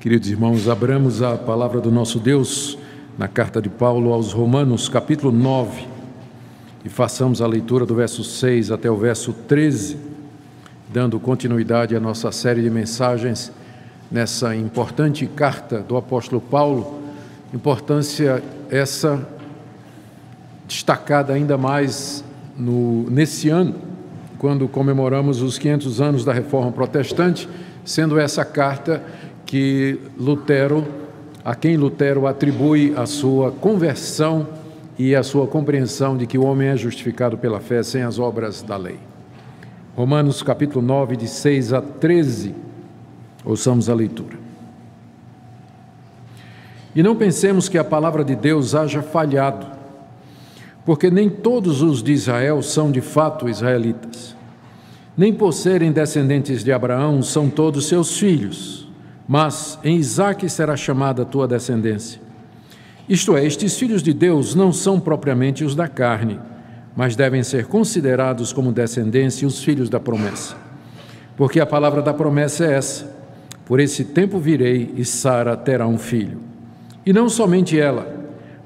Queridos irmãos, abramos a palavra do nosso Deus na carta de Paulo aos Romanos, capítulo 9, e façamos a leitura do verso 6 até o verso 13, dando continuidade à nossa série de mensagens nessa importante carta do apóstolo Paulo, importância essa destacada ainda mais no, nesse ano, quando comemoramos os 500 anos da Reforma Protestante, sendo essa carta que Lutero, a quem Lutero atribui a sua conversão e a sua compreensão de que o homem é justificado pela fé sem as obras da lei. Romanos capítulo 9, de 6 a 13. Ouçamos a leitura. E não pensemos que a palavra de Deus haja falhado, porque nem todos os de Israel são de fato israelitas. Nem por serem descendentes de Abraão são todos seus filhos mas em Isaque será chamada a tua descendência. Isto é, estes filhos de Deus não são propriamente os da carne, mas devem ser considerados como descendência os filhos da promessa. Porque a palavra da promessa é essa: Por esse tempo virei e Sara terá um filho. E não somente ela,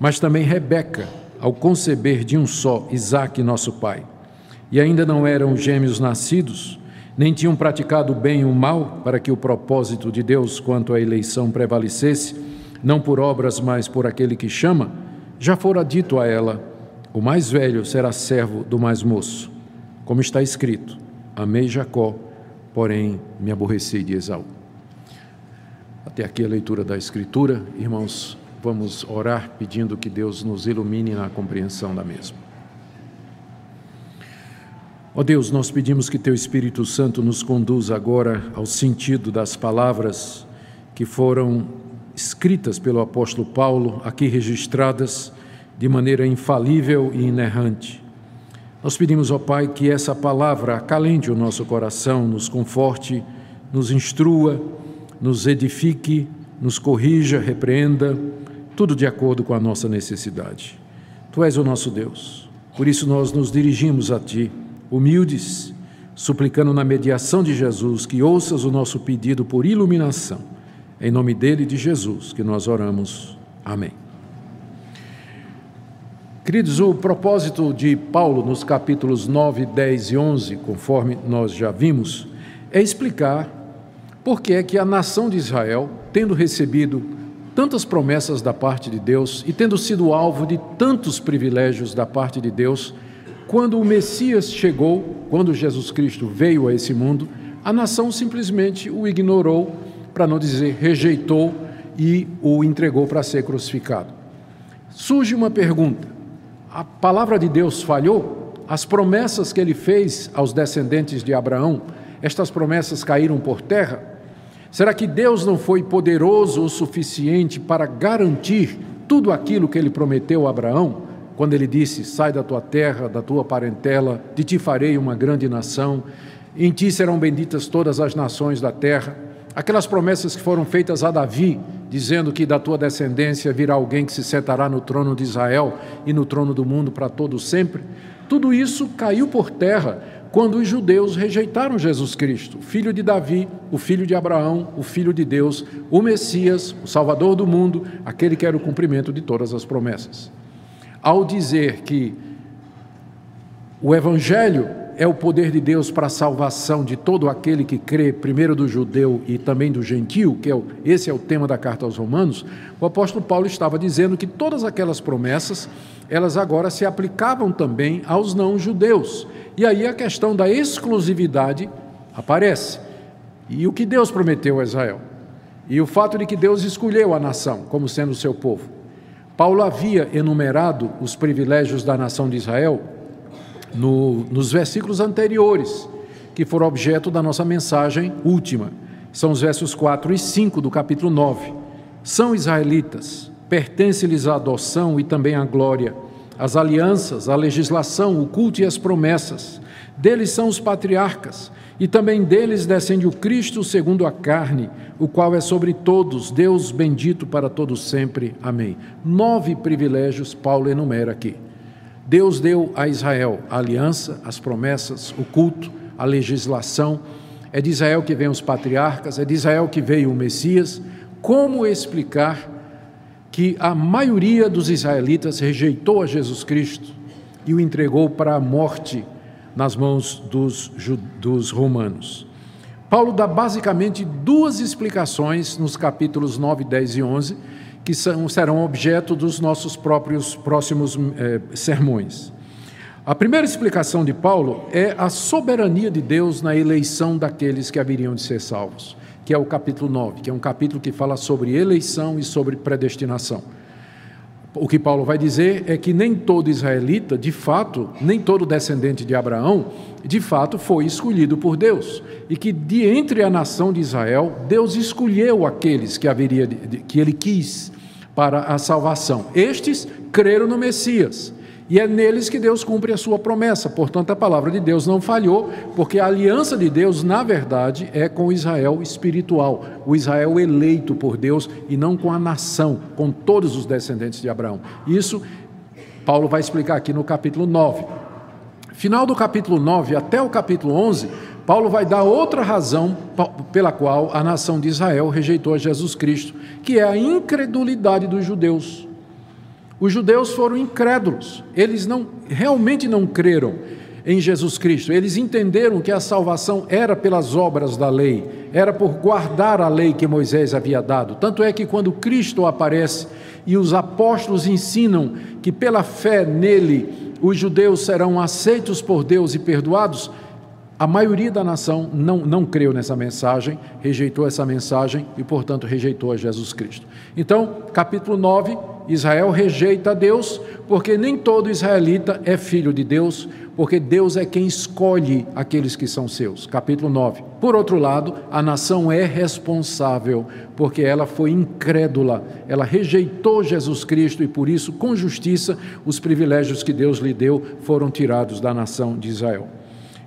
mas também Rebeca, ao conceber de um só Isaque, nosso pai. E ainda não eram gêmeos nascidos, nem tinham praticado bem o mal para que o propósito de Deus quanto à eleição prevalecesse, não por obras, mas por aquele que chama, já fora dito a ela: o mais velho será servo do mais moço. Como está escrito: Amei Jacó, porém me aborreci de Esaú. Até aqui a leitura da Escritura, irmãos, vamos orar pedindo que Deus nos ilumine na compreensão da mesma. Ó oh Deus, nós pedimos que Teu Espírito Santo nos conduza agora ao sentido das palavras que foram escritas pelo apóstolo Paulo, aqui registradas de maneira infalível e inerrante. Nós pedimos, ó Pai, que essa palavra acalente o nosso coração, nos conforte, nos instrua, nos edifique, nos corrija, repreenda, tudo de acordo com a nossa necessidade. Tu és o nosso Deus, por isso nós nos dirigimos a Ti humildes, suplicando na mediação de Jesus que ouças o nosso pedido por iluminação. Em nome dele de Jesus que nós oramos. Amém. Queridos, o propósito de Paulo nos capítulos 9, 10 e 11, conforme nós já vimos, é explicar por que é que a nação de Israel, tendo recebido tantas promessas da parte de Deus e tendo sido alvo de tantos privilégios da parte de Deus, quando o Messias chegou, quando Jesus Cristo veio a esse mundo, a nação simplesmente o ignorou, para não dizer rejeitou, e o entregou para ser crucificado. Surge uma pergunta: a palavra de Deus falhou? As promessas que ele fez aos descendentes de Abraão, estas promessas caíram por terra? Será que Deus não foi poderoso o suficiente para garantir tudo aquilo que ele prometeu a Abraão? Quando ele disse: Sai da tua terra, da tua parentela, de ti farei uma grande nação, em ti serão benditas todas as nações da terra. Aquelas promessas que foram feitas a Davi, dizendo que da tua descendência virá alguém que se sentará no trono de Israel e no trono do mundo para todo sempre. Tudo isso caiu por terra quando os judeus rejeitaram Jesus Cristo, filho de Davi, o filho de Abraão, o filho de Deus, o Messias, o Salvador do mundo, aquele que era o cumprimento de todas as promessas ao dizer que o Evangelho é o poder de Deus para a salvação de todo aquele que crê, primeiro do judeu e também do gentio, que é o, esse é o tema da carta aos Romanos, o apóstolo Paulo estava dizendo que todas aquelas promessas, elas agora se aplicavam também aos não-judeus. E aí a questão da exclusividade aparece. E o que Deus prometeu a Israel? E o fato de que Deus escolheu a nação como sendo o seu povo. Paulo havia enumerado os privilégios da nação de Israel no, nos versículos anteriores, que foram objeto da nossa mensagem última. São os versos 4 e 5 do capítulo 9. São israelitas, pertence-lhes a adoção e também a glória, as alianças, a legislação, o culto e as promessas. Deles são os patriarcas, e também deles descende o Cristo segundo a carne, o qual é sobre todos, Deus bendito para todos sempre. Amém. Nove privilégios Paulo enumera aqui. Deus deu a Israel a aliança, as promessas, o culto, a legislação. É de Israel que vem os patriarcas, é de Israel que veio o Messias. como explicar que a maioria dos israelitas rejeitou a Jesus Cristo e o entregou para a morte nas mãos dos, dos romanos. Paulo dá basicamente duas explicações nos capítulos 9, 10 e 11, que são, serão objeto dos nossos próprios próximos eh, sermões. A primeira explicação de Paulo é a soberania de Deus na eleição daqueles que haveriam de ser salvos que é o capítulo 9, que é um capítulo que fala sobre eleição e sobre predestinação. O que Paulo vai dizer é que nem todo israelita, de fato, nem todo descendente de Abraão, de fato, foi escolhido por Deus. E que de entre a nação de Israel, Deus escolheu aqueles que, haveria, que ele quis para a salvação. Estes creram no Messias. E é neles que Deus cumpre a sua promessa. Portanto, a palavra de Deus não falhou, porque a aliança de Deus, na verdade, é com o Israel espiritual, o Israel eleito por Deus e não com a nação, com todos os descendentes de Abraão. Isso Paulo vai explicar aqui no capítulo 9. Final do capítulo 9 até o capítulo 11, Paulo vai dar outra razão pela qual a nação de Israel rejeitou a Jesus Cristo, que é a incredulidade dos judeus. Os judeus foram incrédulos, eles não realmente não creram em Jesus Cristo. Eles entenderam que a salvação era pelas obras da lei, era por guardar a lei que Moisés havia dado. Tanto é que quando Cristo aparece e os apóstolos ensinam que pela fé nele os judeus serão aceitos por Deus e perdoados, a maioria da nação não, não creu nessa mensagem, rejeitou essa mensagem e, portanto, rejeitou a Jesus Cristo. Então, capítulo 9, Israel rejeita Deus, porque nem todo israelita é filho de Deus, porque Deus é quem escolhe aqueles que são seus. Capítulo 9. Por outro lado, a nação é responsável, porque ela foi incrédula, ela rejeitou Jesus Cristo e por isso, com justiça, os privilégios que Deus lhe deu foram tirados da nação de Israel.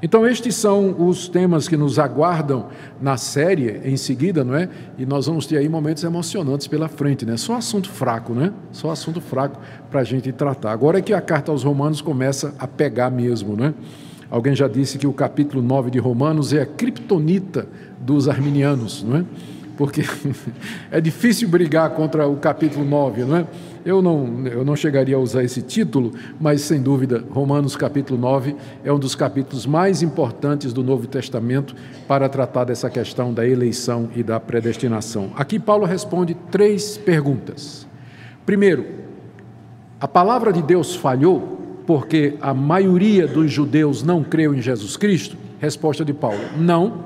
Então, estes são os temas que nos aguardam na série em seguida, não é? E nós vamos ter aí momentos emocionantes pela frente, né? Só assunto fraco, né? Só assunto fraco para a gente tratar. Agora é que a carta aos Romanos começa a pegar mesmo, né? Alguém já disse que o capítulo 9 de Romanos é a criptonita dos arminianos, não é? Porque é difícil brigar contra o capítulo 9, não é? Eu não, eu não chegaria a usar esse título, mas sem dúvida, Romanos capítulo 9 é um dos capítulos mais importantes do Novo Testamento para tratar dessa questão da eleição e da predestinação. Aqui Paulo responde três perguntas. Primeiro, a palavra de Deus falhou porque a maioria dos judeus não creu em Jesus Cristo? Resposta de Paulo: não,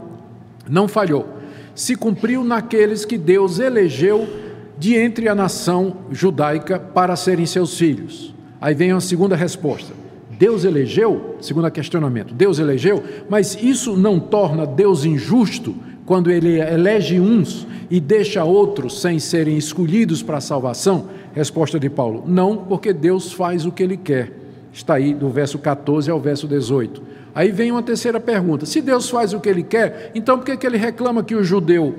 não falhou. Se cumpriu naqueles que Deus elegeu de entre a nação judaica para serem seus filhos. Aí vem a segunda resposta. Deus elegeu, segundo questionamento, Deus elegeu, mas isso não torna Deus injusto quando ele elege uns e deixa outros sem serem escolhidos para a salvação? Resposta de Paulo: não, porque Deus faz o que ele quer. Está aí do verso 14 ao verso 18. Aí vem uma terceira pergunta: se Deus faz o que ele quer, então por que, que ele reclama que o judeu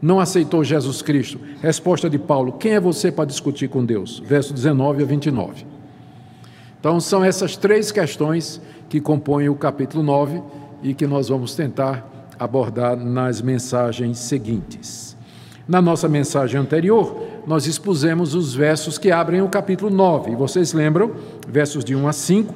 não aceitou Jesus Cristo? Resposta de Paulo: Quem é você para discutir com Deus? Verso 19 a 29. Então, são essas três questões que compõem o capítulo 9 e que nós vamos tentar abordar nas mensagens seguintes. Na nossa mensagem anterior, nós expusemos os versos que abrem o capítulo 9. E vocês lembram, versos de 1 a 5,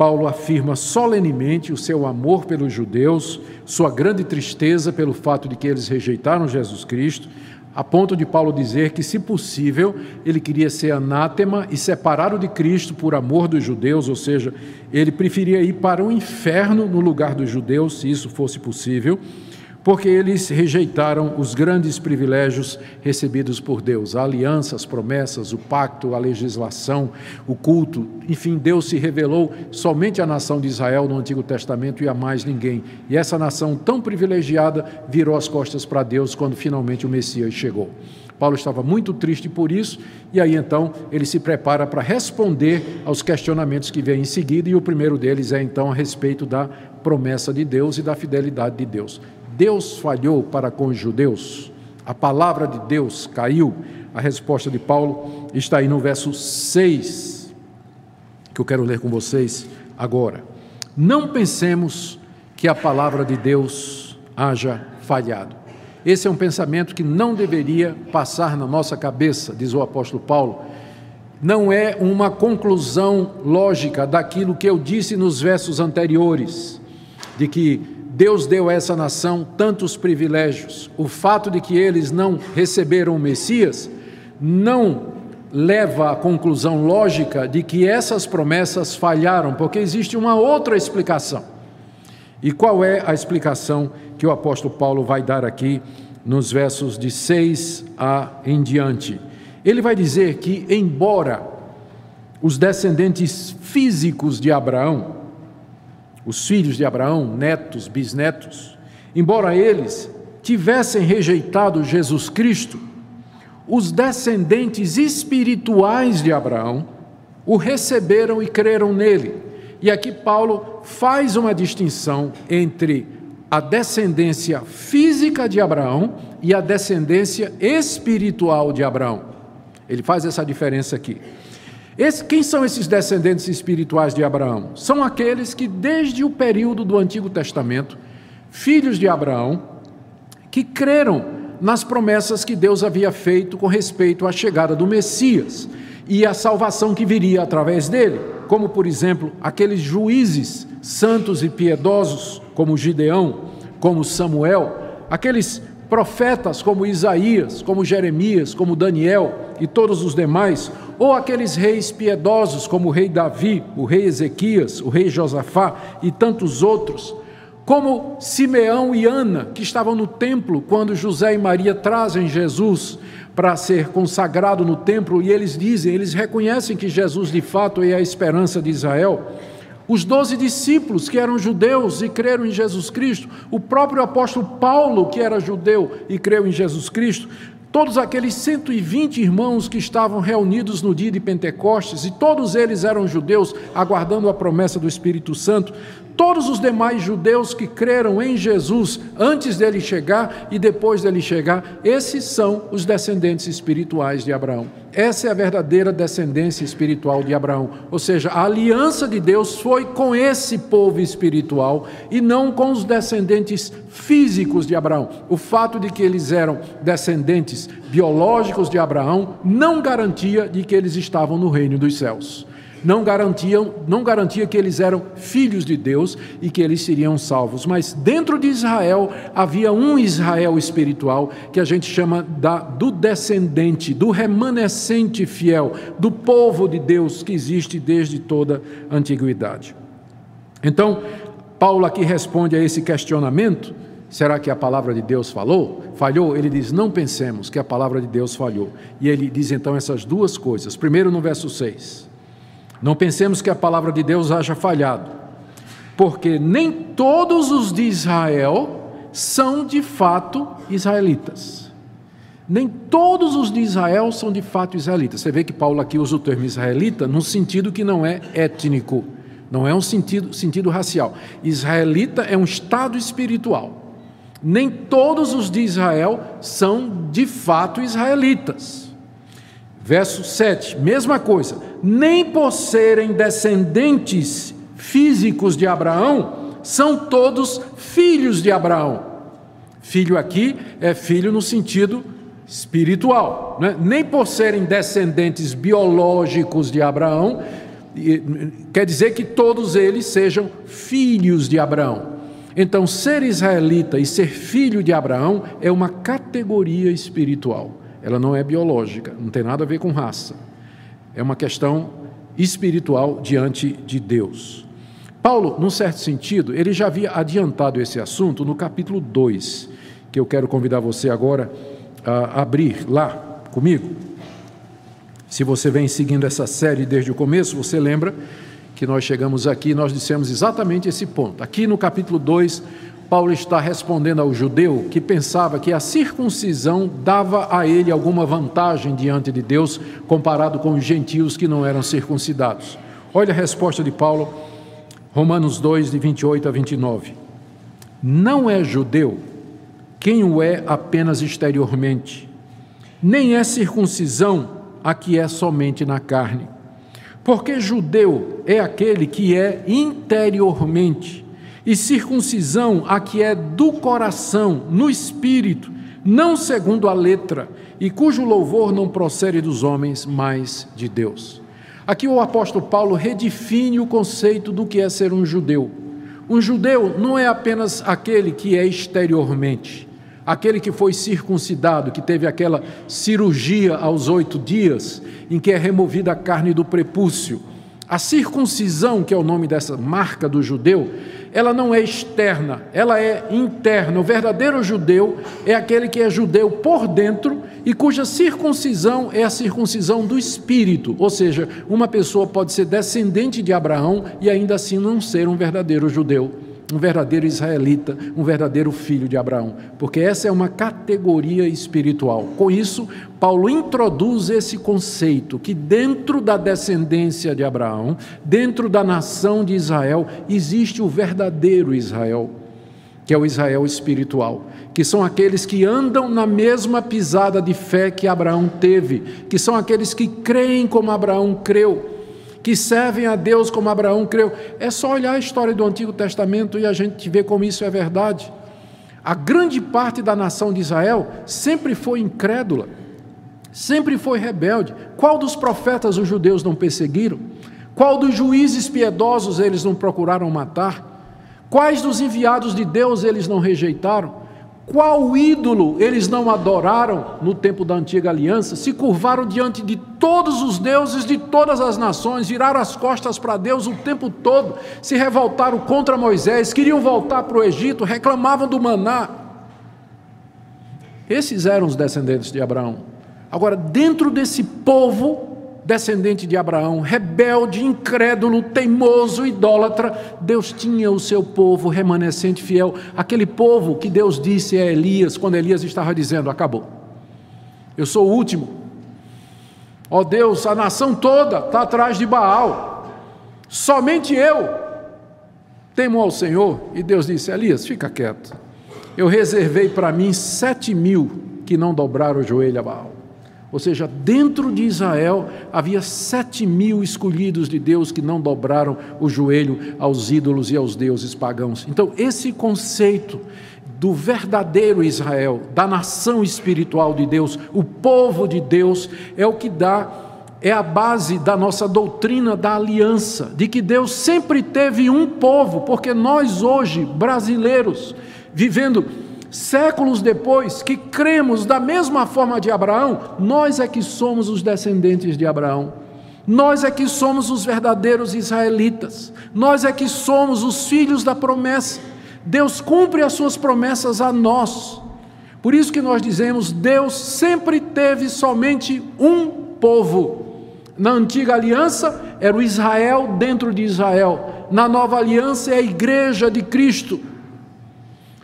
Paulo afirma solenemente o seu amor pelos judeus, sua grande tristeza pelo fato de que eles rejeitaram Jesus Cristo, a ponto de Paulo dizer que, se possível, ele queria ser anátema e separado de Cristo por amor dos judeus, ou seja, ele preferia ir para o inferno no lugar dos judeus, se isso fosse possível porque eles rejeitaram os grandes privilégios recebidos por Deus, a aliança, as promessas, o pacto, a legislação, o culto, enfim, Deus se revelou somente à nação de Israel no Antigo Testamento e a mais ninguém. E essa nação tão privilegiada virou as costas para Deus quando finalmente o Messias chegou. Paulo estava muito triste por isso, e aí então ele se prepara para responder aos questionamentos que vêm em seguida, e o primeiro deles é então a respeito da promessa de Deus e da fidelidade de Deus. Deus falhou para com os judeus? A palavra de Deus caiu? A resposta de Paulo está aí no verso 6, que eu quero ler com vocês agora. Não pensemos que a palavra de Deus haja falhado. Esse é um pensamento que não deveria passar na nossa cabeça, diz o apóstolo Paulo. Não é uma conclusão lógica daquilo que eu disse nos versos anteriores, de que Deus deu a essa nação tantos privilégios. O fato de que eles não receberam o Messias não leva à conclusão lógica de que essas promessas falharam, porque existe uma outra explicação. E qual é a explicação que o apóstolo Paulo vai dar aqui nos versos de 6 a em diante? Ele vai dizer que, embora os descendentes físicos de Abraão, os filhos de Abraão, netos, bisnetos, embora eles tivessem rejeitado Jesus Cristo, os descendentes espirituais de Abraão o receberam e creram nele. E aqui Paulo faz uma distinção entre a descendência física de Abraão e a descendência espiritual de Abraão. Ele faz essa diferença aqui. Esse, quem são esses descendentes espirituais de Abraão? São aqueles que, desde o período do Antigo Testamento, filhos de Abraão, que creram nas promessas que Deus havia feito com respeito à chegada do Messias e à salvação que viria através dele, como por exemplo aqueles juízes santos e piedosos, como Gideão, como Samuel, aqueles profetas como Isaías, como Jeremias, como Daniel e todos os demais, ou aqueles reis piedosos como o rei Davi, o rei Ezequias, o rei Josafá e tantos outros como Simeão e Ana, que estavam no templo quando José e Maria trazem Jesus para ser consagrado no templo, e eles dizem, eles reconhecem que Jesus de fato é a esperança de Israel. Os doze discípulos que eram judeus e creram em Jesus Cristo, o próprio apóstolo Paulo, que era judeu e creu em Jesus Cristo, todos aqueles 120 irmãos que estavam reunidos no dia de Pentecostes, e todos eles eram judeus, aguardando a promessa do Espírito Santo, todos os demais judeus que creram em Jesus antes dele chegar e depois dele chegar, esses são os descendentes espirituais de Abraão. Essa é a verdadeira descendência espiritual de Abraão. Ou seja, a aliança de Deus foi com esse povo espiritual e não com os descendentes físicos de Abraão. O fato de que eles eram descendentes biológicos de Abraão não garantia de que eles estavam no reino dos céus não garantiam, não garantia que eles eram filhos de Deus e que eles seriam salvos. Mas dentro de Israel havia um Israel espiritual que a gente chama da, do descendente, do remanescente fiel, do povo de Deus que existe desde toda a antiguidade. Então, Paulo aqui responde a esse questionamento. Será que a palavra de Deus falou? Falhou? Ele diz: Não pensemos que a palavra de Deus falhou. E ele diz então essas duas coisas. Primeiro, no verso 6. Não pensemos que a palavra de Deus haja falhado, porque nem todos os de Israel são de fato israelitas. Nem todos os de Israel são de fato israelitas. Você vê que Paulo aqui usa o termo israelita num sentido que não é étnico, não é um sentido, sentido racial. Israelita é um estado espiritual. Nem todos os de Israel são de fato israelitas. Verso 7, mesma coisa. Nem por serem descendentes físicos de Abraão, são todos filhos de Abraão. Filho aqui é filho no sentido espiritual. Né? Nem por serem descendentes biológicos de Abraão, quer dizer que todos eles sejam filhos de Abraão. Então, ser israelita e ser filho de Abraão é uma categoria espiritual ela não é biológica, não tem nada a ver com raça. É uma questão espiritual diante de Deus. Paulo, num certo sentido, ele já havia adiantado esse assunto no capítulo 2, que eu quero convidar você agora a abrir lá comigo. Se você vem seguindo essa série desde o começo, você lembra que nós chegamos aqui e nós dissemos exatamente esse ponto. Aqui no capítulo 2, Paulo está respondendo ao judeu que pensava que a circuncisão dava a ele alguma vantagem diante de Deus comparado com os gentios que não eram circuncidados. Olha a resposta de Paulo, Romanos 2, de 28 a 29. Não é judeu quem o é apenas exteriormente, nem é circuncisão a que é somente na carne. Porque judeu é aquele que é interiormente e circuncisão a que é do coração, no espírito, não segundo a letra, e cujo louvor não procede dos homens, mas de Deus. Aqui o apóstolo Paulo redefine o conceito do que é ser um judeu. Um judeu não é apenas aquele que é exteriormente, aquele que foi circuncidado, que teve aquela cirurgia aos oito dias, em que é removida a carne do prepúcio. A circuncisão, que é o nome dessa marca do judeu, ela não é externa, ela é interna. O verdadeiro judeu é aquele que é judeu por dentro e cuja circuncisão é a circuncisão do espírito, ou seja, uma pessoa pode ser descendente de Abraão e ainda assim não ser um verdadeiro judeu, um verdadeiro israelita, um verdadeiro filho de Abraão, porque essa é uma categoria espiritual. Com isso, Paulo introduz esse conceito que dentro da descendência de Abraão, dentro da nação de Israel, existe o verdadeiro Israel que é o Israel espiritual, que são aqueles que andam na mesma pisada de fé que Abraão teve, que são aqueles que creem como Abraão creu, que servem a Deus como Abraão creu. É só olhar a história do Antigo Testamento e a gente vê como isso é verdade. A grande parte da nação de Israel sempre foi incrédula, sempre foi rebelde. Qual dos profetas os judeus não perseguiram? Qual dos juízes piedosos eles não procuraram matar? Quais dos enviados de Deus eles não rejeitaram? Qual ídolo eles não adoraram no tempo da antiga aliança? Se curvaram diante de todos os deuses de todas as nações, viraram as costas para Deus o tempo todo, se revoltaram contra Moisés, queriam voltar para o Egito, reclamavam do maná. Esses eram os descendentes de Abraão. Agora, dentro desse povo, descendente de Abraão, rebelde, incrédulo, teimoso, idólatra, Deus tinha o seu povo remanescente fiel, aquele povo que Deus disse a Elias, quando Elias estava dizendo: Acabou, eu sou o último. Ó oh Deus, a nação toda está atrás de Baal, somente eu temo ao Senhor. E Deus disse: Elias, fica quieto, eu reservei para mim sete mil que não dobraram o joelho a Baal. Ou seja, dentro de Israel havia sete mil escolhidos de Deus que não dobraram o joelho aos ídolos e aos deuses pagãos. Então, esse conceito do verdadeiro Israel, da nação espiritual de Deus, o povo de Deus, é o que dá, é a base da nossa doutrina da aliança, de que Deus sempre teve um povo, porque nós hoje, brasileiros, vivendo séculos depois, que cremos da mesma forma de Abraão, nós é que somos os descendentes de Abraão. Nós é que somos os verdadeiros israelitas. Nós é que somos os filhos da promessa. Deus cumpre as suas promessas a nós. Por isso que nós dizemos, Deus sempre teve somente um povo. Na antiga aliança era o Israel dentro de Israel. Na nova aliança é a igreja de Cristo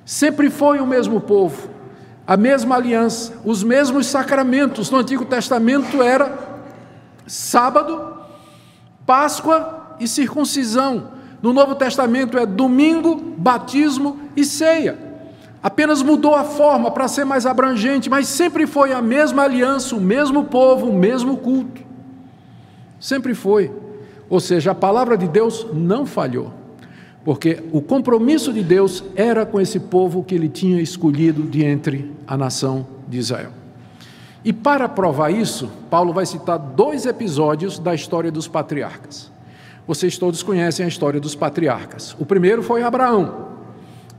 Sempre foi o mesmo povo, a mesma aliança, os mesmos sacramentos. No Antigo Testamento era sábado, Páscoa e circuncisão. No Novo Testamento é domingo, batismo e ceia. Apenas mudou a forma para ser mais abrangente, mas sempre foi a mesma aliança, o mesmo povo, o mesmo culto. Sempre foi. Ou seja, a palavra de Deus não falhou porque o compromisso de Deus era com esse povo que ele tinha escolhido de entre a nação de Israel. E para provar isso, Paulo vai citar dois episódios da história dos patriarcas. Vocês todos conhecem a história dos patriarcas. O primeiro foi Abraão.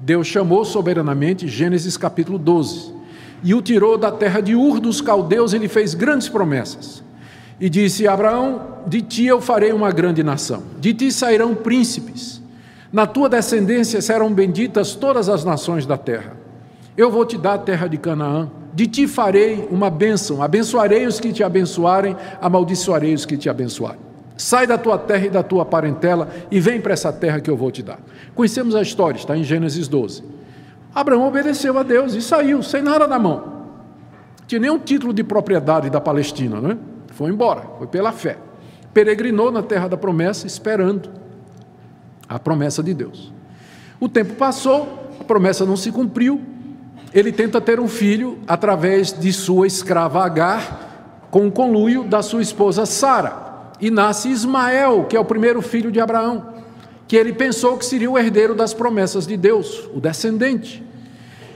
Deus chamou soberanamente, Gênesis capítulo 12, e o tirou da terra de Ur dos caldeus e lhe fez grandes promessas. E disse: Abraão, de ti eu farei uma grande nação, de ti sairão príncipes na tua descendência serão benditas todas as nações da terra. Eu vou te dar a terra de Canaã. De ti farei uma bênção. Abençoarei os que te abençoarem, amaldiçoarei os que te abençoarem. Sai da tua terra e da tua parentela e vem para essa terra que eu vou te dar. Conhecemos a história, está em Gênesis 12. Abraão obedeceu a Deus e saiu, sem nada na mão. Tinha nenhum título de propriedade da Palestina, não é? Foi embora, foi pela fé. Peregrinou na terra da promessa, esperando a promessa de Deus. O tempo passou, a promessa não se cumpriu. Ele tenta ter um filho através de sua escrava Agar, com o conluio da sua esposa Sara. E nasce Ismael, que é o primeiro filho de Abraão, que ele pensou que seria o herdeiro das promessas de Deus, o descendente.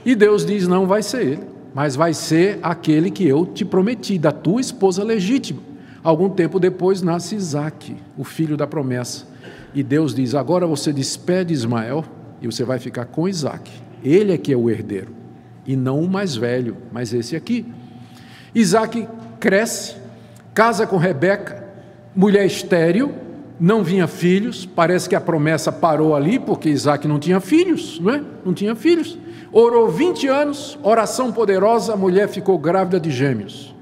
E Deus diz: não vai ser ele. mas vai ser aquele que eu te prometi, da tua esposa legítima. Algum tempo depois nasce Isaac, o filho da promessa. E Deus diz: agora você despede Ismael e você vai ficar com Isaac. Ele é que é o herdeiro, e não o mais velho, mas esse aqui. Isaac cresce, casa com Rebeca, mulher estéril, não vinha filhos, parece que a promessa parou ali, porque Isaac não tinha filhos, não é? Não tinha filhos. Orou 20 anos, oração poderosa, a mulher ficou grávida de gêmeos.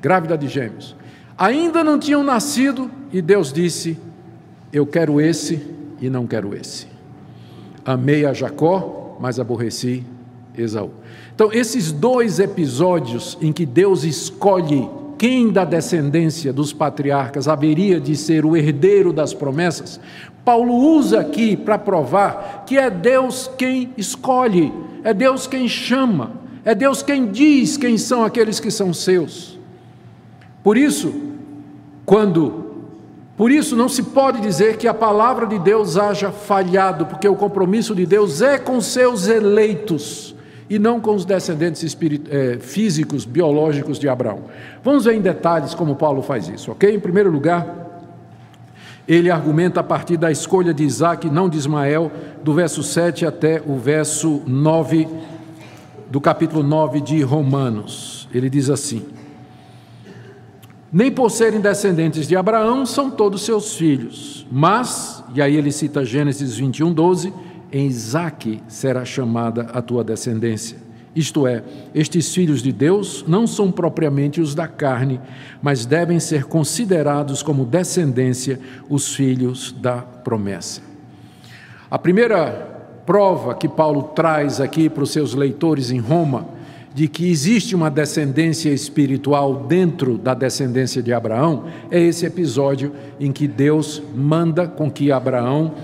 Grávida de gêmeos. Ainda não tinham nascido, e Deus disse: Eu quero esse e não quero esse. Amei a Jacó, mas aborreci Esaú. Então, esses dois episódios em que Deus escolhe quem da descendência dos patriarcas haveria de ser o herdeiro das promessas, Paulo usa aqui para provar que é Deus quem escolhe, é Deus quem chama, é Deus quem diz quem são aqueles que são seus. Por isso, quando por isso não se pode dizer que a palavra de Deus haja falhado, porque o compromisso de Deus é com seus eleitos e não com os descendentes é, físicos, biológicos de Abraão. Vamos ver em detalhes como Paulo faz isso, ok? Em primeiro lugar, ele argumenta a partir da escolha de Isaac, não de Ismael, do verso 7 até o verso 9, do capítulo 9 de Romanos. Ele diz assim: Nem por serem descendentes de Abraão são todos seus filhos, mas, e aí ele cita Gênesis 21, 12 em Isaque será chamada a tua descendência. Isto é, estes filhos de Deus não são propriamente os da carne, mas devem ser considerados como descendência os filhos da promessa. A primeira prova que Paulo traz aqui para os seus leitores em Roma de que existe uma descendência espiritual dentro da descendência de Abraão é esse episódio em que Deus manda com que Abraão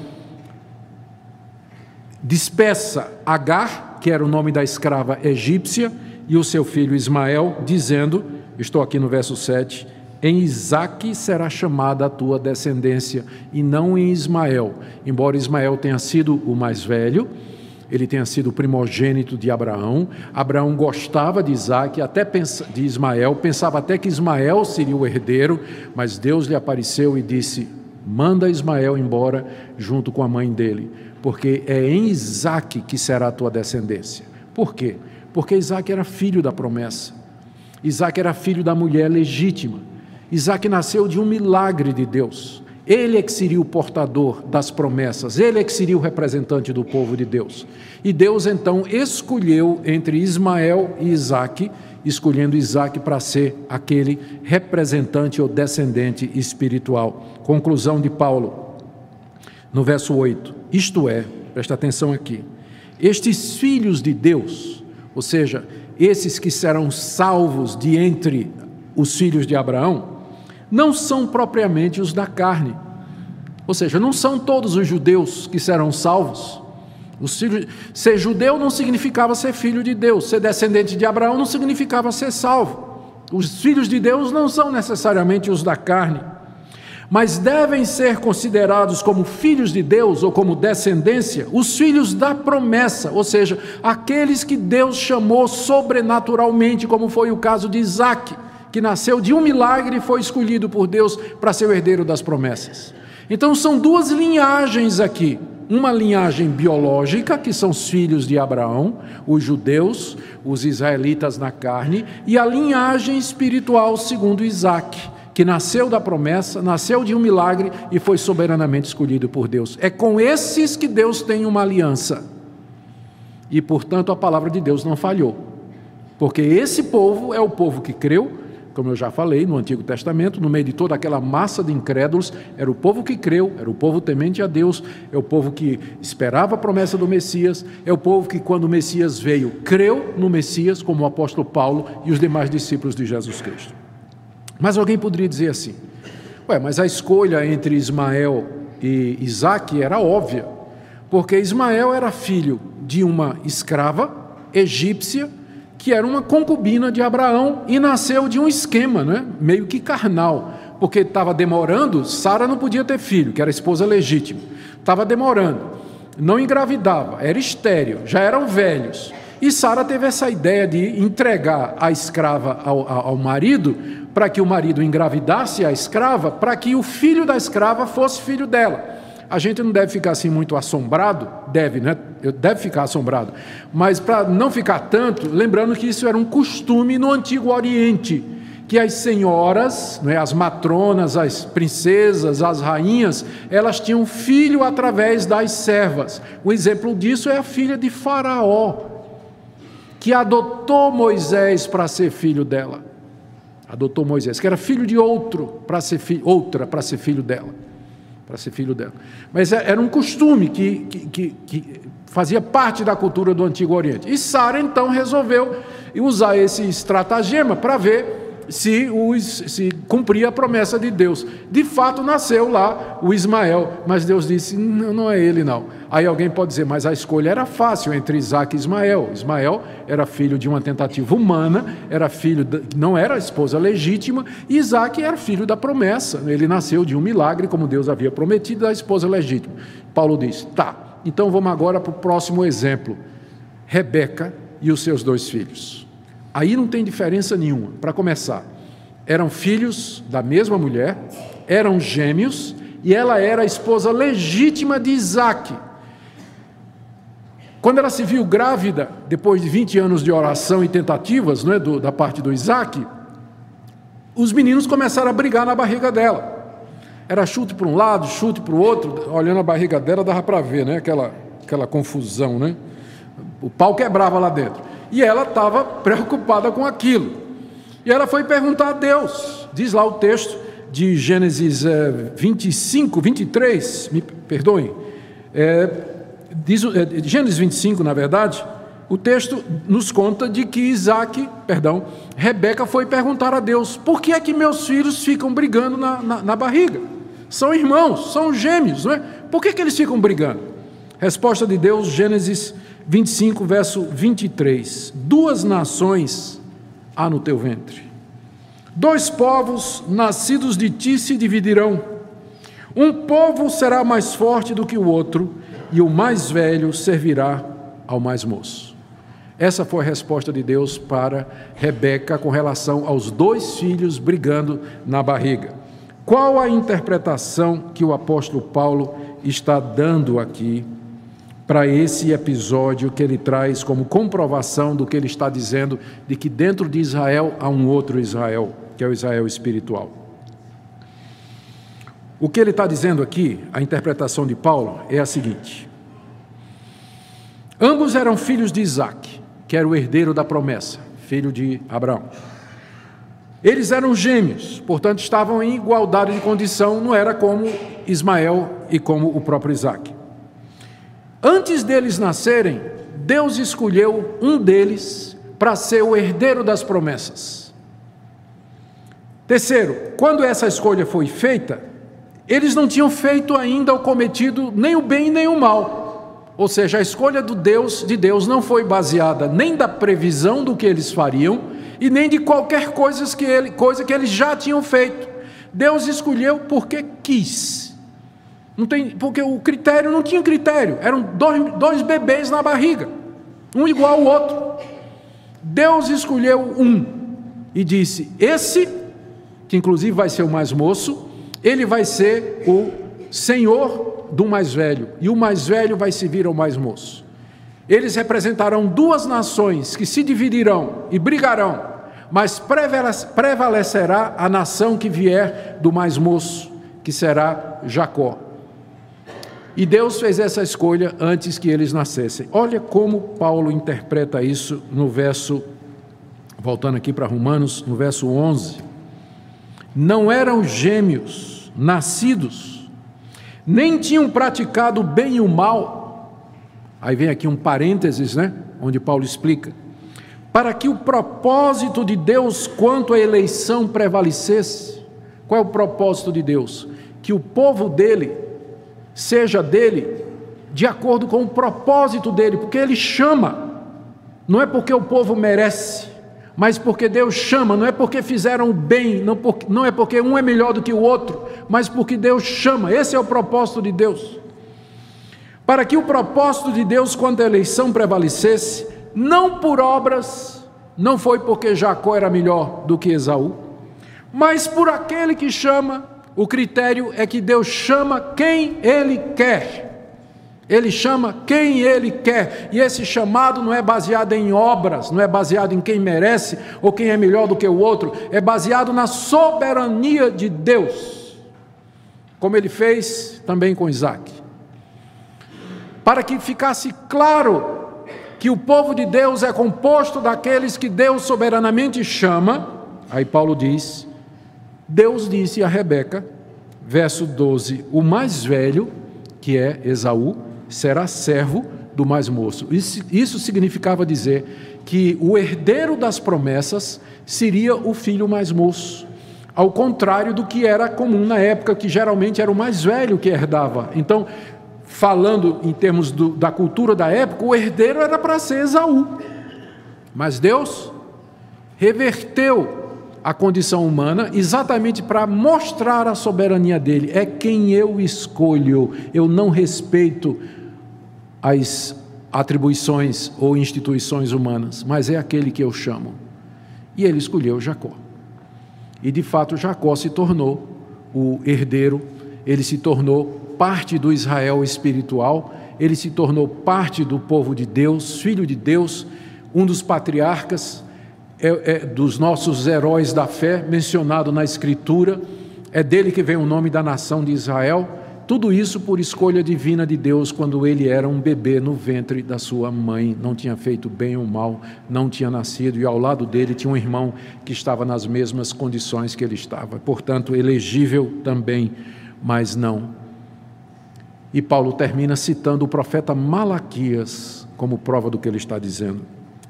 despeça Agar, que era o nome da escrava egípcia, e o seu filho Ismael, dizendo: Estou aqui no verso 7. Em Isaque será chamada a tua descendência, e não em Ismael. Embora Ismael tenha sido o mais velho, ele tenha sido o primogênito de Abraão. Abraão gostava de Isaac, até de Ismael, pensava até que Ismael seria o herdeiro, mas Deus lhe apareceu e disse: Manda Ismael embora junto com a mãe dele, porque é em Isaac que será a tua descendência. Por quê? Porque Isaac era filho da promessa. Isaac era filho da mulher legítima. Isaac nasceu de um milagre de Deus. Ele é que seria o portador das promessas, ele é que seria o representante do povo de Deus. E Deus então escolheu entre Ismael e Isaac, escolhendo Isaac para ser aquele representante ou descendente espiritual. Conclusão de Paulo no verso 8. Isto é, presta atenção aqui, estes filhos de Deus, ou seja, esses que serão salvos de entre os filhos de Abraão, não são propriamente os da carne. Ou seja, não são todos os judeus que serão salvos. Ser judeu não significava ser filho de Deus, ser descendente de Abraão não significava ser salvo. Os filhos de Deus não são necessariamente os da carne mas devem ser considerados como filhos de Deus ou como descendência os filhos da promessa, ou seja, aqueles que Deus chamou sobrenaturalmente, como foi o caso de Isaac, que nasceu de um milagre e foi escolhido por Deus para ser o herdeiro das promessas. Então são duas linhagens aqui. Uma linhagem biológica, que são os filhos de Abraão, os judeus, os israelitas na carne, e a linhagem espiritual segundo Isaac que nasceu da promessa, nasceu de um milagre e foi soberanamente escolhido por Deus. É com esses que Deus tem uma aliança. E, portanto, a palavra de Deus não falhou. Porque esse povo é o povo que creu, como eu já falei no Antigo Testamento, no meio de toda aquela massa de incrédulos, era o povo que creu, era o povo temente a Deus, é o povo que esperava a promessa do Messias, é o povo que, quando o Messias veio, creu no Messias, como o apóstolo Paulo e os demais discípulos de Jesus Cristo. Mas alguém poderia dizer assim: ué, mas a escolha entre Ismael e Isaac era óbvia, porque Ismael era filho de uma escrava egípcia que era uma concubina de Abraão e nasceu de um esquema, né? meio que carnal, porque estava demorando, Sara não podia ter filho, que era esposa legítima, estava demorando, não engravidava, era estéreo, já eram velhos. E Sara teve essa ideia de entregar a escrava ao, ao marido, para que o marido engravidasse a escrava, para que o filho da escrava fosse filho dela. A gente não deve ficar assim muito assombrado, deve, né? Deve ficar assombrado. Mas para não ficar tanto, lembrando que isso era um costume no Antigo Oriente que as senhoras, é, as matronas, as princesas, as rainhas, elas tinham filho através das servas. O exemplo disso é a filha de Faraó, que adotou Moisés para ser filho dela. Adotou Moisés, que era filho de outro para ser outra para ser filho dela, para ser filho dela. Mas é, era um costume que, que, que, que fazia parte da cultura do Antigo Oriente. E Sara então resolveu usar esse estratagema para ver se, os, se cumpria a promessa de Deus. De fato, nasceu lá o Ismael, mas Deus disse: não, não é ele, não. Aí alguém pode dizer, mas a escolha era fácil entre Isaac e Ismael. Ismael era filho de uma tentativa humana, era filho, não era a esposa legítima, e Isaac era filho da promessa. Ele nasceu de um milagre, como Deus havia prometido, da esposa legítima. Paulo diz: tá, então vamos agora para o próximo exemplo: Rebeca e os seus dois filhos. Aí não tem diferença nenhuma. Para começar, eram filhos da mesma mulher, eram gêmeos, e ela era a esposa legítima de Isaac. Quando ela se viu grávida, depois de 20 anos de oração e tentativas não é, do, da parte do Isaac, os meninos começaram a brigar na barriga dela. Era chute para um lado, chute para o outro, olhando a barriga dela dava para ver, né? Aquela, aquela confusão, né? O pau quebrava lá dentro. E ela estava preocupada com aquilo. E ela foi perguntar a Deus. Diz lá o texto de Gênesis 25, eh, 23, me perdoem. É, diz, é, Gênesis 25, na verdade, o texto nos conta de que Isaac, perdão, Rebeca foi perguntar a Deus: por que é que meus filhos ficam brigando na, na, na barriga? São irmãos, são gêmeos, não é? Por que, que eles ficam brigando? Resposta de Deus, Gênesis 25, verso 23. Duas nações há no teu ventre. Dois povos nascidos de ti se dividirão. Um povo será mais forte do que o outro, e o mais velho servirá ao mais moço. Essa foi a resposta de Deus para Rebeca com relação aos dois filhos brigando na barriga. Qual a interpretação que o apóstolo Paulo está dando aqui para esse episódio que ele traz como comprovação do que ele está dizendo de que dentro de Israel há um outro Israel, que é o Israel espiritual. O que ele está dizendo aqui, a interpretação de Paulo, é a seguinte: ambos eram filhos de Isaac, que era o herdeiro da promessa, filho de Abraão. Eles eram gêmeos, portanto estavam em igualdade de condição, não era como Ismael e como o próprio Isaac. Antes deles nascerem, Deus escolheu um deles para ser o herdeiro das promessas. Terceiro, quando essa escolha foi feita, eles não tinham feito ainda o cometido nem o bem nem o mal. Ou seja, a escolha do Deus de Deus não foi baseada nem da previsão do que eles fariam e nem de qualquer coisa que, ele, coisa que eles já tinham feito. Deus escolheu porque quis. Não tem, porque o critério não tinha critério, eram dois, dois bebês na barriga, um igual ao outro. Deus escolheu um e disse: Esse, que inclusive vai ser o mais moço, ele vai ser o senhor do mais velho, e o mais velho vai servir ao mais moço. Eles representarão duas nações que se dividirão e brigarão, mas prevalecerá a nação que vier do mais moço, que será Jacó. E Deus fez essa escolha antes que eles nascessem. Olha como Paulo interpreta isso no verso, voltando aqui para Romanos, no verso 11. Não eram gêmeos, nascidos, nem tinham praticado o bem e o mal. Aí vem aqui um parênteses, né? Onde Paulo explica. Para que o propósito de Deus quanto à eleição prevalecesse. Qual é o propósito de Deus? Que o povo dele seja dele de acordo com o propósito dele, porque ele chama, não é porque o povo merece, mas porque Deus chama, não é porque fizeram o bem, não, porque, não é porque um é melhor do que o outro, mas porque Deus chama, esse é o propósito de Deus. Para que o propósito de Deus quanto à eleição prevalecesse, não por obras, não foi porque Jacó era melhor do que Esaú, mas por aquele que chama, o critério é que Deus chama quem Ele quer. Ele chama quem Ele quer, e esse chamado não é baseado em obras, não é baseado em quem merece ou quem é melhor do que o outro, é baseado na soberania de Deus, como Ele fez também com Isaac. Para que ficasse claro que o povo de Deus é composto daqueles que Deus soberanamente chama, aí Paulo diz: Deus disse a Rebeca, verso 12: o mais velho, que é Esaú, será servo do mais moço. Isso, isso significava dizer que o herdeiro das promessas seria o filho mais moço. Ao contrário do que era comum na época, que geralmente era o mais velho que herdava. Então, falando em termos do, da cultura da época, o herdeiro era para ser Esaú. Mas Deus reverteu a condição humana exatamente para mostrar a soberania dele. É quem eu escolho, eu não respeito as atribuições ou instituições humanas, mas é aquele que eu chamo. E ele escolheu Jacó. E de fato, Jacó se tornou o herdeiro, ele se tornou parte do Israel espiritual, ele se tornou parte do povo de Deus, filho de Deus, um dos patriarcas é, é, dos nossos heróis da fé, mencionado na Escritura, é dele que vem o nome da nação de Israel. Tudo isso por escolha divina de Deus, quando ele era um bebê no ventre da sua mãe, não tinha feito bem ou mal, não tinha nascido, e ao lado dele tinha um irmão que estava nas mesmas condições que ele estava, portanto, elegível também, mas não. E Paulo termina citando o profeta Malaquias como prova do que ele está dizendo.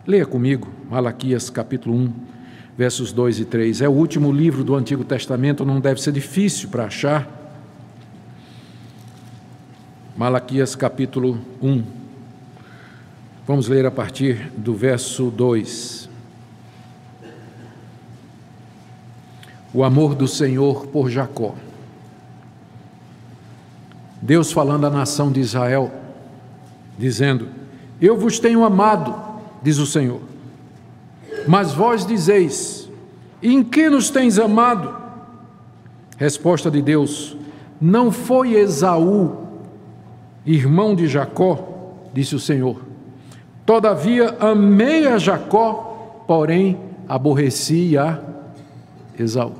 Leia comigo, Malaquias capítulo 1, versos 2 e 3. É o último livro do Antigo Testamento, não deve ser difícil para achar. Malaquias capítulo 1. Vamos ler a partir do verso 2. O amor do Senhor por Jacó. Deus falando à nação de Israel, dizendo: Eu vos tenho amado diz o Senhor. Mas vós dizeis: Em que nos tens amado? Resposta de Deus: Não foi Esaú, irmão de Jacó, disse o Senhor. Todavia amei a Jacó, porém aborreci a Esaú.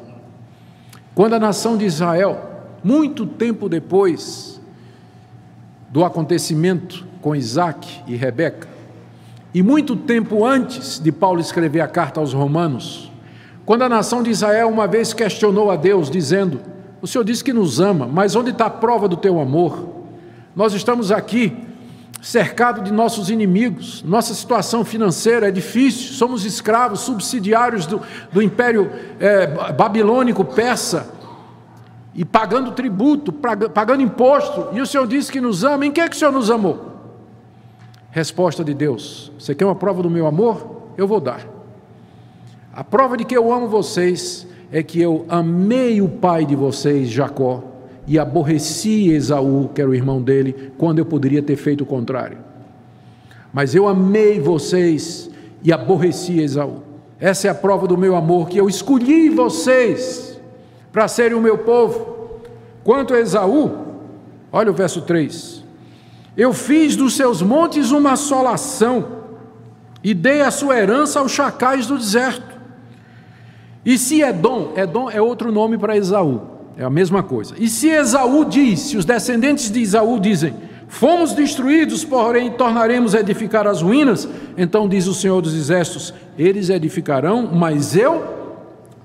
Quando a nação de Israel, muito tempo depois do acontecimento com Isaac e Rebeca, e muito tempo antes de Paulo escrever a carta aos Romanos, quando a nação de Israel uma vez questionou a Deus, dizendo: O Senhor disse que nos ama, mas onde está a prova do teu amor? Nós estamos aqui cercados de nossos inimigos, nossa situação financeira é difícil, somos escravos, subsidiários do, do império é, babilônico persa, e pagando tributo, pagando imposto, e o Senhor disse que nos ama, em que, é que o Senhor nos amou? Resposta de Deus: Você quer uma prova do meu amor? Eu vou dar. A prova de que eu amo vocês é que eu amei o pai de vocês, Jacó, e aborreci Esaú, que era o irmão dele, quando eu poderia ter feito o contrário. Mas eu amei vocês e aborreci Esaú. Essa é a prova do meu amor, que eu escolhi vocês para serem o meu povo. Quanto a Esaú, olha o verso 3. Eu fiz dos seus montes uma assolação e dei a sua herança aos chacais do deserto. E se Edom, Edom é outro nome para Esaú, é a mesma coisa. E se Esaú diz, se os descendentes de Esaú dizem, fomos destruídos, porém tornaremos a edificar as ruínas, então diz o Senhor dos Exércitos, eles edificarão, mas eu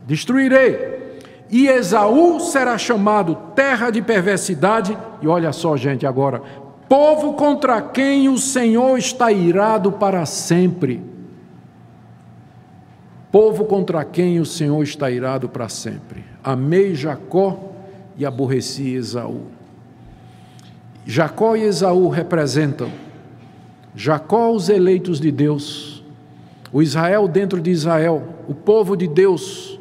destruirei. E Esaú será chamado terra de perversidade, e olha só, gente, agora, povo contra quem o Senhor está irado para sempre. Povo contra quem o Senhor está irado para sempre. Amei Jacó e aborreci Esaú. Jacó e Esaú representam Jacó, os eleitos de Deus, o Israel dentro de Israel, o povo de Deus,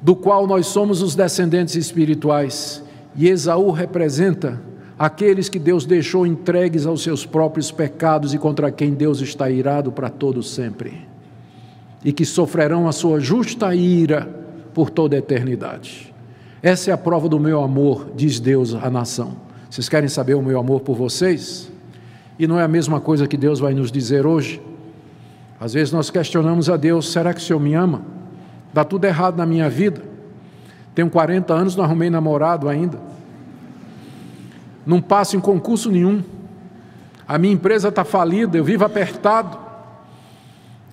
do qual nós somos os descendentes espirituais, e Esaú representa aqueles que Deus deixou entregues aos seus próprios pecados e contra quem Deus está irado para todo sempre, e que sofrerão a sua justa ira por toda a eternidade. Essa é a prova do meu amor, diz Deus à nação. Vocês querem saber o meu amor por vocês? E não é a mesma coisa que Deus vai nos dizer hoje? Às vezes nós questionamos a Deus: será que o Senhor me ama? Dá tudo errado na minha vida. Tenho 40 anos, não arrumei namorado ainda. Não passo em concurso nenhum. A minha empresa está falida, eu vivo apertado.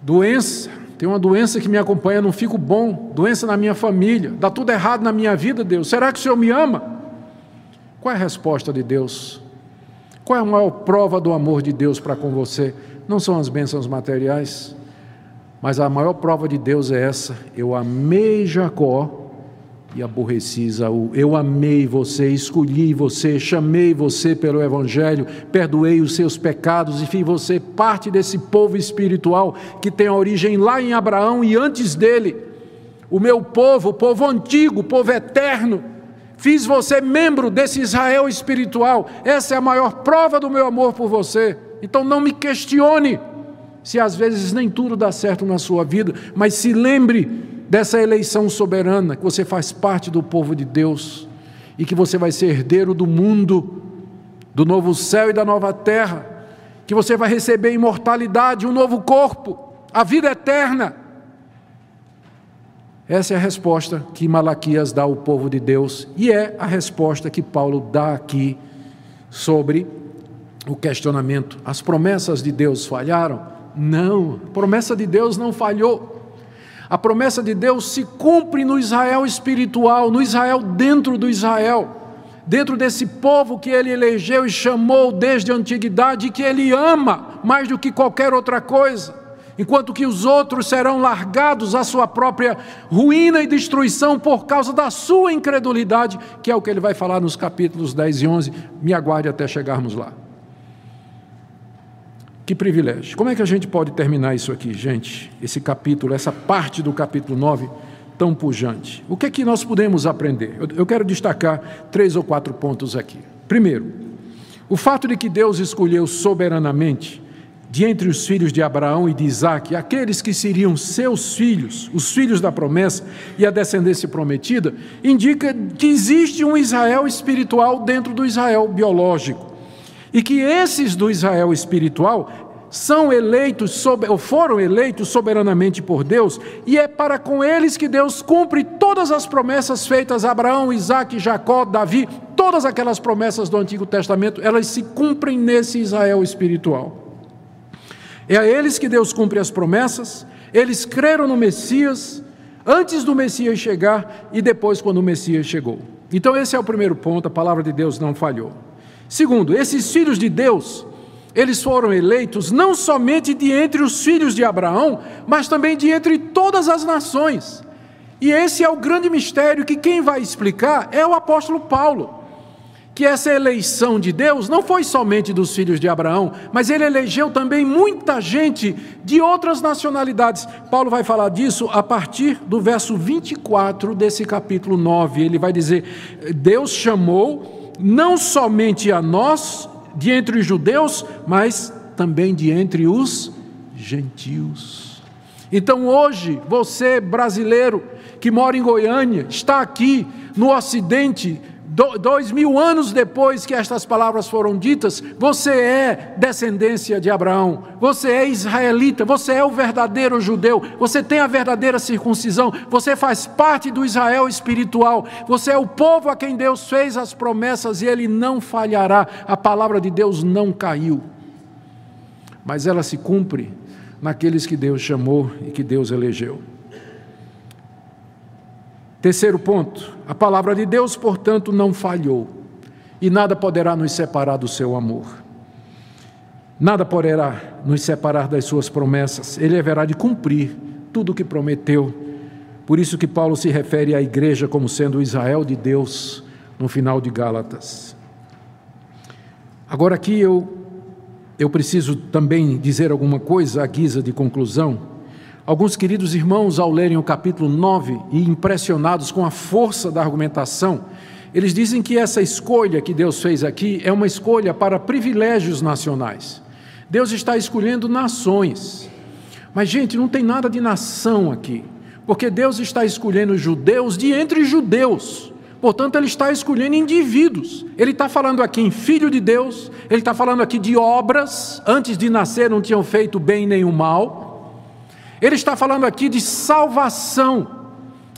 Doença, tem uma doença que me acompanha, não fico bom. Doença na minha família, dá tudo errado na minha vida, Deus. Será que o Senhor me ama? Qual é a resposta de Deus? Qual é a maior prova do amor de Deus para com você? Não são as bênçãos materiais, mas a maior prova de Deus é essa: eu amei Jacó e aborreci Isaú. Eu amei você, escolhi você, chamei você pelo Evangelho, perdoei os seus pecados e fiz você parte desse povo espiritual que tem origem lá em Abraão e antes dele. O meu povo, o povo antigo, o povo eterno. Fiz você membro desse Israel espiritual. Essa é a maior prova do meu amor por você. Então não me questione se às vezes nem tudo dá certo na sua vida, mas se lembre dessa eleição soberana, que você faz parte do povo de Deus e que você vai ser herdeiro do mundo, do novo céu e da nova terra, que você vai receber imortalidade, um novo corpo, a vida eterna. Essa é a resposta que Malaquias dá ao povo de Deus e é a resposta que Paulo dá aqui sobre o questionamento: as promessas de Deus falharam? Não, a promessa de Deus não falhou. A promessa de Deus se cumpre no Israel espiritual, no Israel dentro do Israel, dentro desse povo que ele elegeu e chamou desde a antiguidade, e que ele ama mais do que qualquer outra coisa. Enquanto que os outros serão largados à sua própria ruína e destruição por causa da sua incredulidade, que é o que ele vai falar nos capítulos 10 e 11. Me aguarde até chegarmos lá. Que privilégio. Como é que a gente pode terminar isso aqui, gente? Esse capítulo, essa parte do capítulo 9 tão pujante. O que é que nós podemos aprender? Eu, eu quero destacar três ou quatro pontos aqui. Primeiro, o fato de que Deus escolheu soberanamente de entre os filhos de Abraão e de Isaac, aqueles que seriam seus filhos, os filhos da promessa e a descendência prometida, indica que existe um Israel espiritual dentro do Israel biológico e que esses do Israel espiritual são eleitos, ou foram eleitos soberanamente por Deus, e é para com eles que Deus cumpre todas as promessas feitas a Abraão, Isaac, Jacó, Davi, todas aquelas promessas do Antigo Testamento, elas se cumprem nesse Israel espiritual. É a eles que Deus cumpre as promessas, eles creram no Messias, antes do Messias chegar e depois quando o Messias chegou. Então, esse é o primeiro ponto, a palavra de Deus não falhou. Segundo, esses filhos de Deus, eles foram eleitos não somente de entre os filhos de Abraão, mas também de entre todas as nações. E esse é o grande mistério que quem vai explicar é o apóstolo Paulo. Que essa eleição de Deus não foi somente dos filhos de Abraão, mas ele elegeu também muita gente de outras nacionalidades. Paulo vai falar disso a partir do verso 24 desse capítulo 9. Ele vai dizer: Deus chamou não somente a nós, de entre os judeus, mas também de entre os gentios. Então hoje, você brasileiro que mora em Goiânia, está aqui no Ocidente, dois mil anos depois que estas palavras foram ditas, você é descendência de Abraão, você é israelita, você é o verdadeiro judeu, você tem a verdadeira circuncisão, você faz parte do Israel espiritual, você é o povo a quem Deus fez as promessas e ele não falhará, a palavra de Deus não caiu, mas ela se cumpre naqueles que Deus chamou e que Deus elegeu. Terceiro ponto, a palavra de Deus, portanto, não falhou, e nada poderá nos separar do seu amor. Nada poderá nos separar das suas promessas. Ele haverá de cumprir tudo o que prometeu. Por isso que Paulo se refere à igreja como sendo o Israel de Deus no final de Gálatas. Agora aqui eu eu preciso também dizer alguma coisa à guisa de conclusão. Alguns queridos irmãos, ao lerem o capítulo 9 e impressionados com a força da argumentação, eles dizem que essa escolha que Deus fez aqui é uma escolha para privilégios nacionais. Deus está escolhendo nações. Mas, gente, não tem nada de nação aqui, porque Deus está escolhendo judeus de entre judeus. Portanto, ele está escolhendo indivíduos. Ele está falando aqui em filho de Deus, ele está falando aqui de obras, antes de nascer não tinham feito bem o mal. Ele está falando aqui de salvação.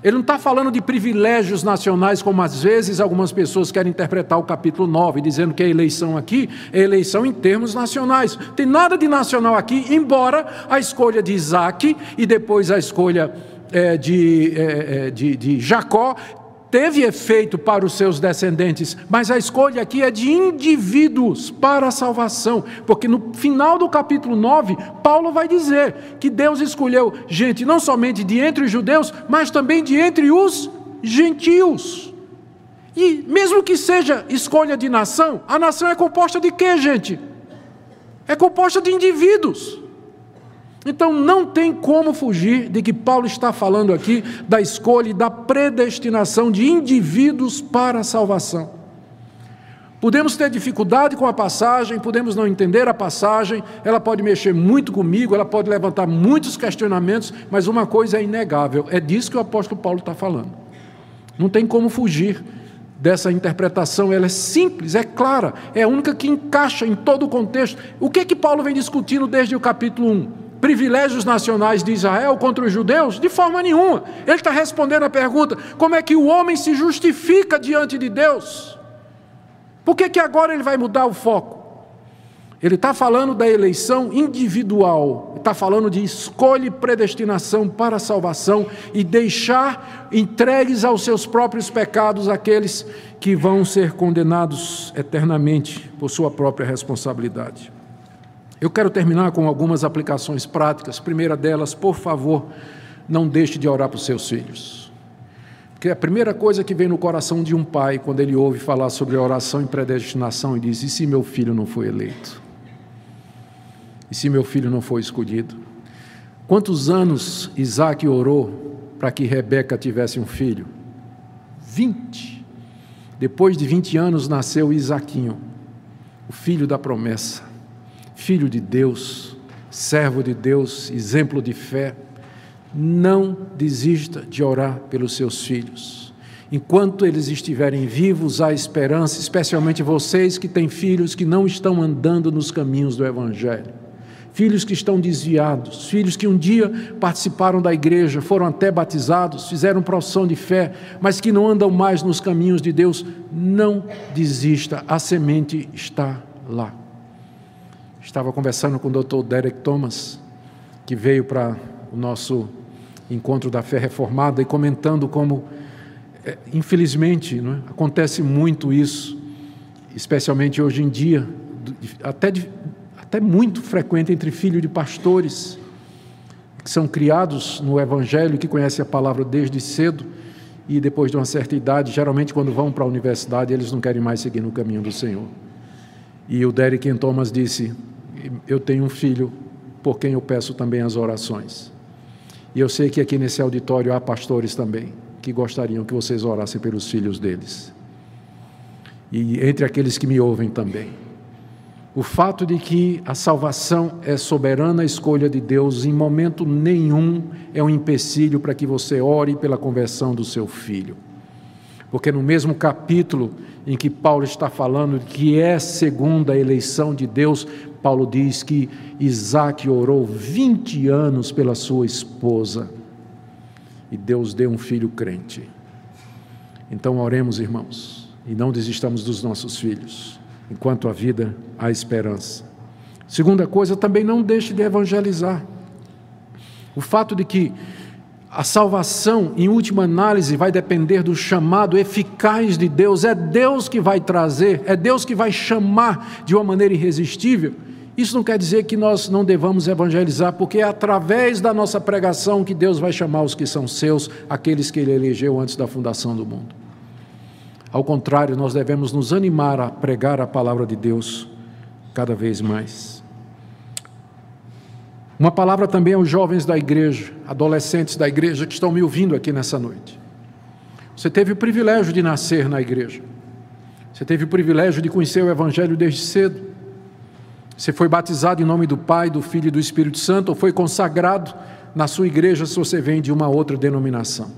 Ele não está falando de privilégios nacionais, como às vezes algumas pessoas querem interpretar o capítulo 9, dizendo que a eleição aqui é eleição em termos nacionais. Tem nada de nacional aqui, embora a escolha de Isaac e depois a escolha é, de, é, de, de Jacó teve efeito para os seus descendentes, mas a escolha aqui é de indivíduos para a salvação, porque no final do capítulo 9, Paulo vai dizer que Deus escolheu gente não somente de entre os judeus, mas também de entre os gentios. E mesmo que seja escolha de nação, a nação é composta de quê, gente? É composta de indivíduos. Então não tem como fugir de que Paulo está falando aqui da escolha e da predestinação de indivíduos para a salvação. Podemos ter dificuldade com a passagem, podemos não entender a passagem, ela pode mexer muito comigo, ela pode levantar muitos questionamentos, mas uma coisa é inegável: é disso que o apóstolo Paulo está falando. Não tem como fugir dessa interpretação, ela é simples, é clara, é a única que encaixa em todo o contexto. O que é que Paulo vem discutindo desde o capítulo 1? Privilégios nacionais de Israel contra os judeus? De forma nenhuma. Ele está respondendo a pergunta: como é que o homem se justifica diante de Deus? Por que, que agora ele vai mudar o foco? Ele está falando da eleição individual, está falando de escolha e predestinação para a salvação e deixar entregues aos seus próprios pecados aqueles que vão ser condenados eternamente por sua própria responsabilidade. Eu quero terminar com algumas aplicações práticas. Primeira delas, por favor, não deixe de orar para os seus filhos. Porque a primeira coisa que vem no coração de um pai quando ele ouve falar sobre oração e predestinação e diz: e se meu filho não foi eleito? E se meu filho não foi escolhido? Quantos anos Isaac orou para que Rebeca tivesse um filho? Vinte. Depois de vinte anos nasceu Isaquinho, o filho da promessa filho de Deus, servo de Deus, exemplo de fé, não desista de orar pelos seus filhos. Enquanto eles estiverem vivos, há esperança, especialmente vocês que têm filhos que não estão andando nos caminhos do Evangelho. Filhos que estão desviados, filhos que um dia participaram da igreja, foram até batizados, fizeram profissão de fé, mas que não andam mais nos caminhos de Deus, não desista, a semente está lá. Estava conversando com o Dr. Derek Thomas, que veio para o nosso encontro da fé reformada e comentando como, é, infelizmente, é? acontece muito isso, especialmente hoje em dia, até, até muito frequente entre filhos de pastores, que são criados no Evangelho, que conhecem a palavra desde cedo, e depois de uma certa idade, geralmente quando vão para a universidade, eles não querem mais seguir no caminho do Senhor. E o Derek Thomas disse: eu tenho um filho por quem eu peço também as orações. E eu sei que aqui nesse auditório há pastores também que gostariam que vocês orassem pelos filhos deles. E entre aqueles que me ouvem também. O fato de que a salvação é soberana escolha de Deus, em momento nenhum é um empecilho para que você ore pela conversão do seu filho. Porque no mesmo capítulo em que Paulo está falando que é segundo a eleição de Deus, Paulo diz que Isaac orou 20 anos pela sua esposa e Deus deu um filho crente. Então oremos, irmãos, e não desistamos dos nossos filhos. Enquanto a vida, há esperança. Segunda coisa, também não deixe de evangelizar. O fato de que a salvação, em última análise, vai depender do chamado eficaz de Deus. É Deus que vai trazer, é Deus que vai chamar de uma maneira irresistível. Isso não quer dizer que nós não devamos evangelizar, porque é através da nossa pregação que Deus vai chamar os que são seus, aqueles que Ele elegeu antes da fundação do mundo. Ao contrário, nós devemos nos animar a pregar a palavra de Deus cada vez mais. Uma palavra também aos jovens da igreja, adolescentes da igreja que estão me ouvindo aqui nessa noite. Você teve o privilégio de nascer na igreja. Você teve o privilégio de conhecer o Evangelho desde cedo. Você foi batizado em nome do Pai, do Filho e do Espírito Santo, ou foi consagrado na sua igreja se você vem de uma outra denominação.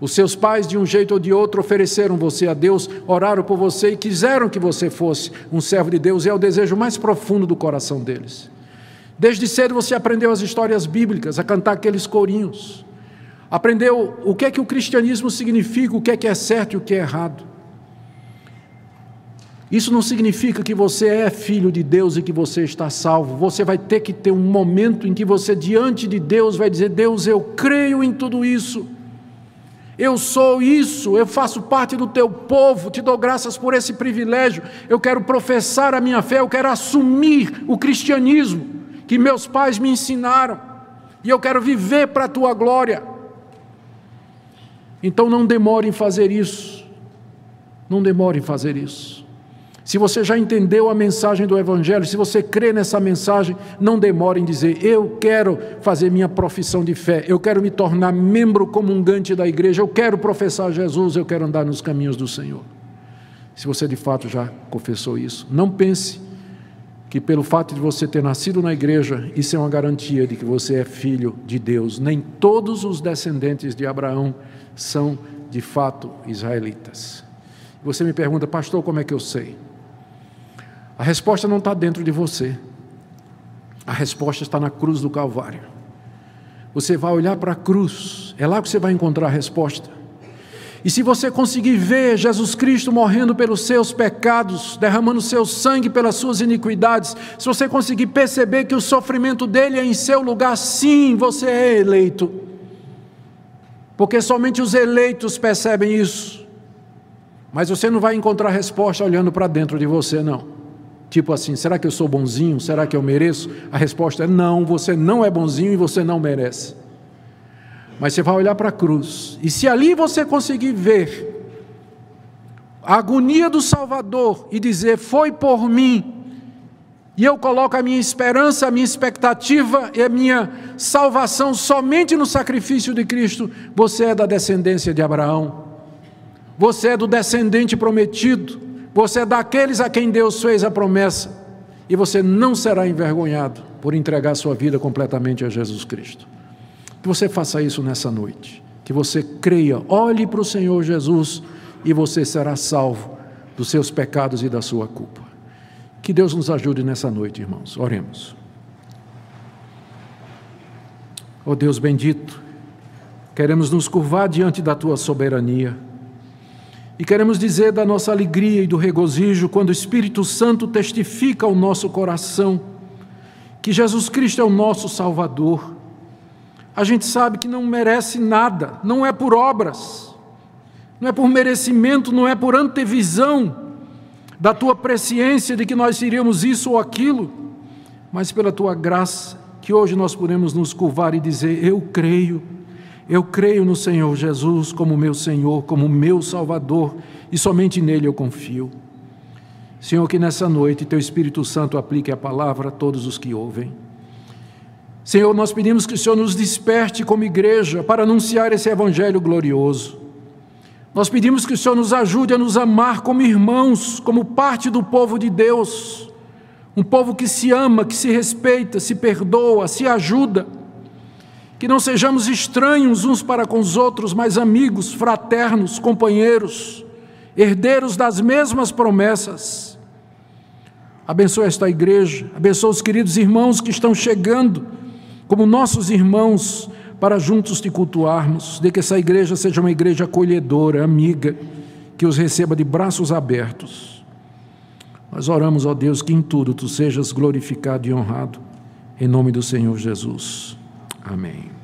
Os seus pais, de um jeito ou de outro, ofereceram você a Deus, oraram por você e quiseram que você fosse um servo de Deus, e é o desejo mais profundo do coração deles. Desde cedo você aprendeu as histórias bíblicas, a cantar aqueles corinhos. Aprendeu o que é que o cristianismo significa, o que é que é certo e o que é errado. Isso não significa que você é filho de Deus e que você está salvo. Você vai ter que ter um momento em que você, diante de Deus, vai dizer: Deus, eu creio em tudo isso. Eu sou isso, eu faço parte do teu povo, te dou graças por esse privilégio. Eu quero professar a minha fé, eu quero assumir o cristianismo que meus pais me ensinaram, e eu quero viver para a tua glória. Então não demore em fazer isso. Não demore em fazer isso. Se você já entendeu a mensagem do Evangelho, se você crê nessa mensagem, não demore em dizer: Eu quero fazer minha profissão de fé, eu quero me tornar membro comungante da igreja, eu quero professar Jesus, eu quero andar nos caminhos do Senhor. Se você de fato já confessou isso, não pense que pelo fato de você ter nascido na igreja, isso é uma garantia de que você é filho de Deus. Nem todos os descendentes de Abraão são de fato israelitas. Você me pergunta, pastor, como é que eu sei? A resposta não está dentro de você. A resposta está na cruz do Calvário. Você vai olhar para a cruz, é lá que você vai encontrar a resposta. E se você conseguir ver Jesus Cristo morrendo pelos seus pecados, derramando seu sangue pelas suas iniquidades, se você conseguir perceber que o sofrimento dele é em seu lugar, sim, você é eleito. Porque somente os eleitos percebem isso. Mas você não vai encontrar resposta olhando para dentro de você, não. Tipo assim, será que eu sou bonzinho? Será que eu mereço? A resposta é não, você não é bonzinho e você não merece. Mas você vai olhar para a cruz, e se ali você conseguir ver a agonia do Salvador e dizer: Foi por mim, e eu coloco a minha esperança, a minha expectativa e a minha salvação somente no sacrifício de Cristo, você é da descendência de Abraão, você é do descendente prometido, você é daqueles a quem Deus fez a promessa, e você não será envergonhado por entregar sua vida completamente a Jesus Cristo. Que você faça isso nessa noite. Que você creia, olhe para o Senhor Jesus e você será salvo dos seus pecados e da sua culpa. Que Deus nos ajude nessa noite, irmãos. Oremos. Oh Deus bendito, queremos nos curvar diante da tua soberania. E queremos dizer da nossa alegria e do regozijo quando o Espírito Santo testifica ao nosso coração que Jesus Cristo é o nosso Salvador a gente sabe que não merece nada, não é por obras, não é por merecimento, não é por antevisão da tua presciência de que nós seríamos isso ou aquilo, mas pela tua graça, que hoje nós podemos nos curvar e dizer: Eu creio, eu creio no Senhor Jesus como meu Senhor, como meu Salvador, e somente nele eu confio. Senhor, que nessa noite teu Espírito Santo aplique a palavra a todos os que ouvem. Senhor, nós pedimos que o Senhor nos desperte como igreja para anunciar esse evangelho glorioso. Nós pedimos que o Senhor nos ajude a nos amar como irmãos, como parte do povo de Deus, um povo que se ama, que se respeita, se perdoa, se ajuda. Que não sejamos estranhos uns para com os outros, mas amigos, fraternos, companheiros, herdeiros das mesmas promessas. Abençoa esta igreja, abençoa os queridos irmãos que estão chegando como nossos irmãos, para juntos te cultuarmos, de que essa igreja seja uma igreja acolhedora, amiga, que os receba de braços abertos. Nós oramos, ó Deus, que em tudo tu sejas glorificado e honrado, em nome do Senhor Jesus. Amém.